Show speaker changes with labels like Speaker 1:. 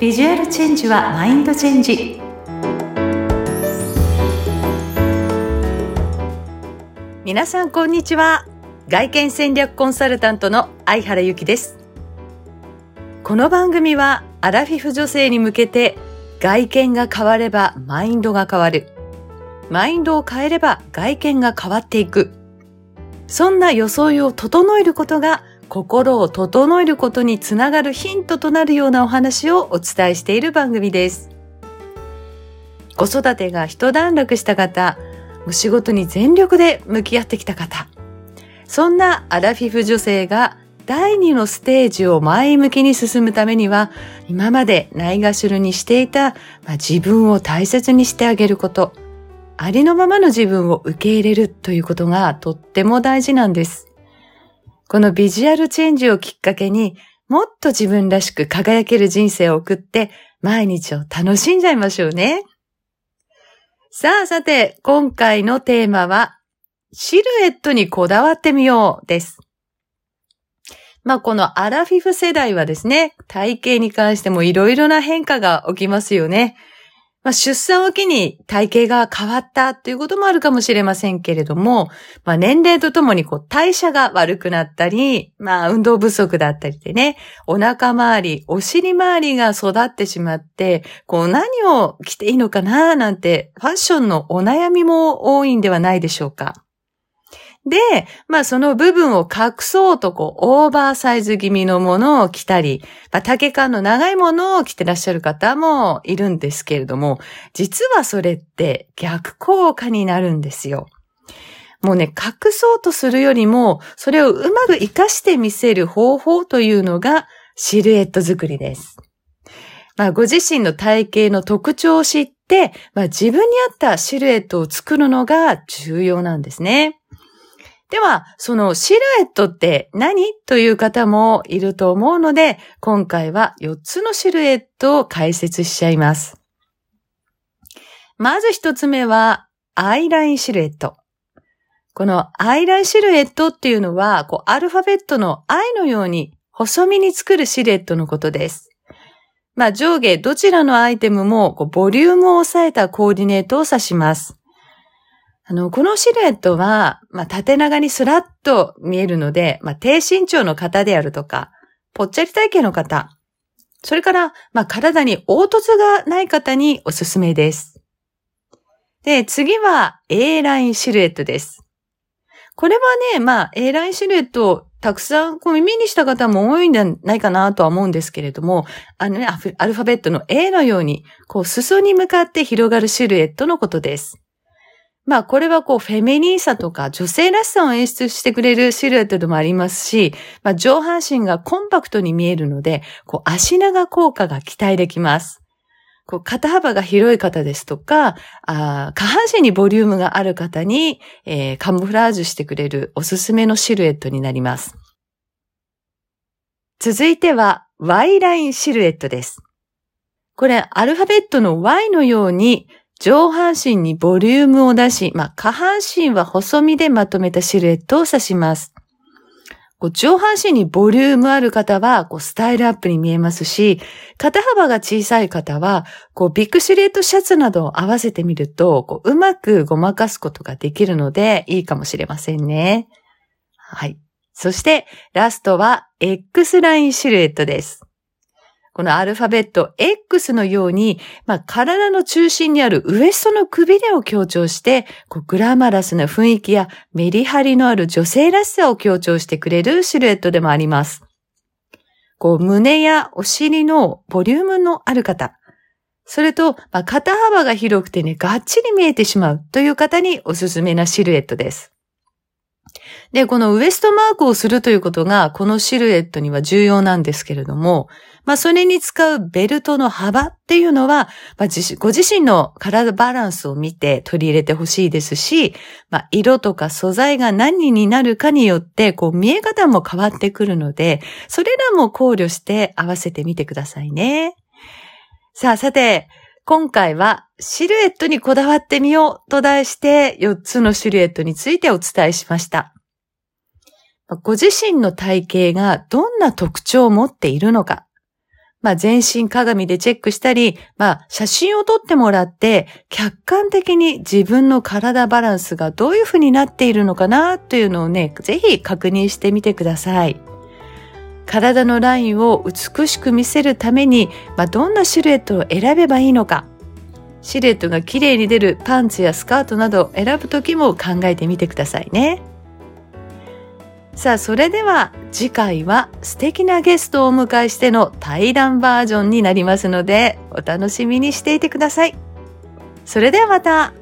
Speaker 1: ビジュアルチェンジはマインドチェンジ。皆さんこんにちは。外見戦略コンサルタントの相原由紀です。この番組はアラフィフ女性に向けて外見が変わればマインドが変わる。マインドを変えれば外見が変わっていく。そんな装いを整えることが心を整えることにつながるヒントとなるようなお話をお伝えしている番組です。子育てが一段落した方、お仕事に全力で向き合ってきた方、そんなアラフィフ女性が第二のステージを前向きに進むためには、今までないがしろにしていた、まあ、自分を大切にしてあげること、ありのままの自分を受け入れるということがとっても大事なんです。このビジュアルチェンジをきっかけに、もっと自分らしく輝ける人生を送って、毎日を楽しんじゃいましょうね。さあ、さて、今回のテーマは、シルエットにこだわってみようです。まあ、このアラフィフ世代はですね、体型に関してもいろいろな変化が起きますよね。まあ、出産を機に体型が変わったということもあるかもしれませんけれども、まあ、年齢とともにこう代謝が悪くなったり、まあ、運動不足だったりでね、お腹周り、お尻周りが育ってしまって、こう何を着ていいのかななんて、ファッションのお悩みも多いんではないでしょうか？で、まあその部分を隠そうとこう、オーバーサイズ気味のものを着たり、まあ丈感の長いものを着てらっしゃる方もいるんですけれども、実はそれって逆効果になるんですよ。もうね、隠そうとするよりも、それをうまく活かしてみせる方法というのが、シルエット作りです。まあ、ご自身の体型の特徴を知って、まあ、自分に合ったシルエットを作るのが重要なんですね。では、そのシルエットって何？という方もいると思うので、今回は4つのシルエットを解説しちゃいます。まず1つ目は、アイラインシルエット。このアイラインシルエットっていうのは、こうアルファベットの I のように細身に作るシルエットのことです。まあ上下どちらのアイテムもこうボリュームを抑えたコーディネートを指します。あの、このシルエットは、まあ、縦長にスラッと見えるので、まあ、低身長の方であるとか、ぽっちゃり体型の方、それから、まあ、体に凹凸がない方におすすめです。で、次は A ラインシルエットです。これはね、まあ、A ラインシルエットをたくさんこう耳にした方も多いんじゃないかなとは思うんですけれども、あのね、アルファベットの A のように、こう、裾に向かって広がるシルエットのことです。まあこれはこうフェミニーさとか女性らしさを演出してくれるシルエットでもありますし、まあ上半身がコンパクトに見えるので、こう足長効果が期待できます。こう肩幅が広い方ですとか、あ下半身にボリュームがある方に、えー、カムフラージュしてくれるおすすめのシルエットになります。続いては Y ラインシルエットです。これアルファベットの Y のように上半身にボリュームを出し、まあ、下半身は細身でまとめたシルエットを指します。こう上半身にボリュームある方は、こうスタイルアップに見えますし、肩幅が小さい方は、こうビッグシルエットシャツなどを合わせてみると、こううまくごまかすことができるので、いいかもしれませんね。はい。そして、ラストは X ラインシルエットです。このアルファベット X のように、まあ、体の中心にあるウエストのくびれを強調して、こうグラマラスな雰囲気やメリハリのある女性らしさを強調してくれるシルエットでもあります。こう胸やお尻のボリュームのある方、それと、まあ、肩幅が広くてね、がっちり見えてしまうという方におすすめなシルエットです。で、このウエストマークをするということが、このシルエットには重要なんですけれども、まあ、それに使うベルトの幅っていうのは、まあ、ご自身の体バランスを見て取り入れてほしいですし、まあ、色とか素材が何になるかによって、こう、見え方も変わってくるので、それらも考慮して合わせてみてくださいね。さあ、さて、今回はシルエットにこだわってみようと題して4つのシルエットについてお伝えしました。ご自身の体型がどんな特徴を持っているのか、まあ、全身鏡でチェックしたり、まあ、写真を撮ってもらって、客観的に自分の体バランスがどういうふうになっているのかなというのをね、ぜひ確認してみてください。体のラインを美しく見せるために、まあ、どんなシルエットを選べばいいのか、シルエットが綺麗に出るパンツやスカートなどを選ぶ時も考えてみてくださいね。さあ、それでは次回は素敵なゲストをお迎えしての対談バージョンになりますので、お楽しみにしていてください。それではまた